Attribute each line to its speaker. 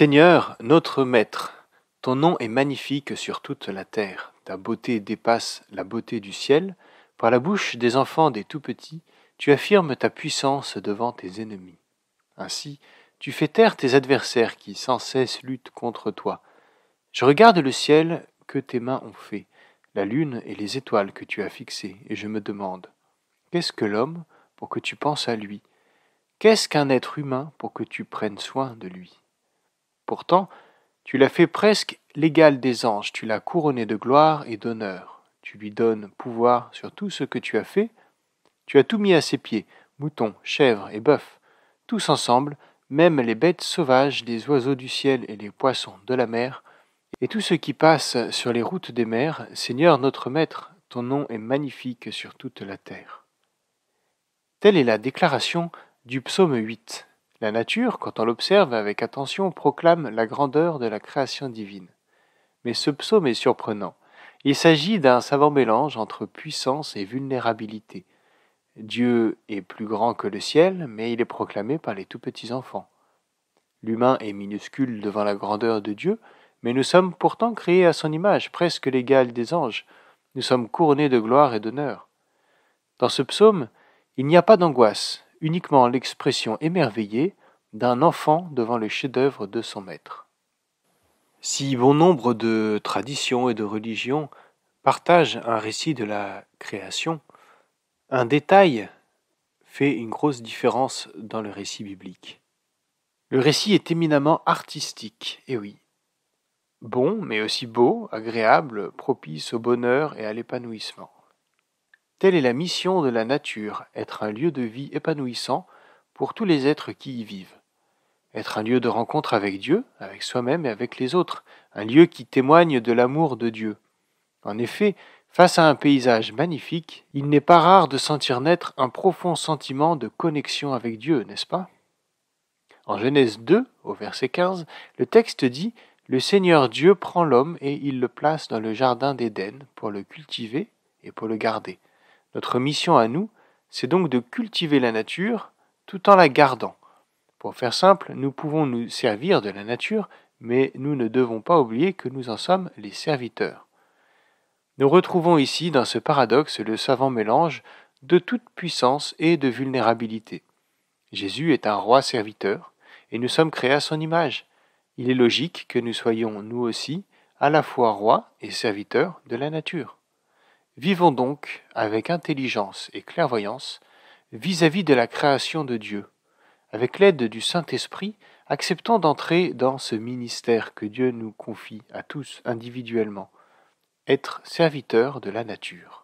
Speaker 1: Seigneur, notre Maître, ton nom est magnifique sur toute la terre. Ta beauté dépasse la beauté du ciel. Par la bouche des enfants des tout petits, tu affirmes ta puissance devant tes ennemis. Ainsi, tu fais taire tes adversaires qui sans cesse luttent contre toi. Je regarde le ciel que tes mains ont fait, la lune et les étoiles que tu as fixées, et je me demande Qu'est-ce que l'homme pour que tu penses à lui? Qu'est-ce qu'un être humain pour que tu prennes soin de lui? Pourtant, tu l'as fait presque l'égal des anges, tu l'as couronné de gloire et d'honneur. Tu lui donnes pouvoir sur tout ce que tu as fait. Tu as tout mis à ses pieds, moutons, chèvres et bœufs, tous ensemble, même les bêtes sauvages, les oiseaux du ciel et les poissons de la mer, et tout ce qui passe sur les routes des mers, Seigneur notre Maître, ton nom est magnifique sur toute la terre. Telle est la déclaration du psaume 8. La nature, quand on l'observe avec attention, proclame la grandeur de la création divine. Mais ce psaume est surprenant. Il s'agit d'un savant mélange entre puissance et vulnérabilité. Dieu est plus grand que le ciel, mais il est proclamé par les tout petits enfants. L'humain est minuscule devant la grandeur de Dieu, mais nous sommes pourtant créés à son image, presque l'égal des anges. Nous sommes couronnés de gloire et d'honneur. Dans ce psaume, il n'y a pas d'angoisse, uniquement l'expression émerveillée d'un enfant devant le chef-d'œuvre de son maître. Si bon nombre de traditions et de religions partagent un récit de la création, un détail fait une grosse différence dans le récit biblique. Le récit est éminemment artistique, et oui. Bon, mais aussi beau, agréable, propice au bonheur et à l'épanouissement. Telle est la mission de la nature, être un lieu de vie épanouissant pour tous les êtres qui y vivent. Être un lieu de rencontre avec Dieu, avec soi-même et avec les autres, un lieu qui témoigne de l'amour de Dieu. En effet, face à un paysage magnifique, il n'est pas rare de sentir naître un profond sentiment de connexion avec Dieu, n'est-ce pas? En Genèse 2, au verset 15, le texte dit Le Seigneur Dieu prend l'homme et il le place dans le jardin d'Éden pour le cultiver et pour le garder. Notre mission à nous, c'est donc de cultiver la nature tout en la gardant. Pour faire simple, nous pouvons nous servir de la nature, mais nous ne devons pas oublier que nous en sommes les serviteurs. Nous retrouvons ici dans ce paradoxe le savant mélange de toute puissance et de vulnérabilité. Jésus est un roi serviteur, et nous sommes créés à son image. Il est logique que nous soyons, nous aussi, à la fois rois et serviteurs de la nature. Vivons donc avec intelligence et clairvoyance vis-à-vis de la création de Dieu. Avec l'aide du Saint-Esprit, acceptons d'entrer dans ce ministère que Dieu nous confie à tous individuellement, être serviteurs de la nature.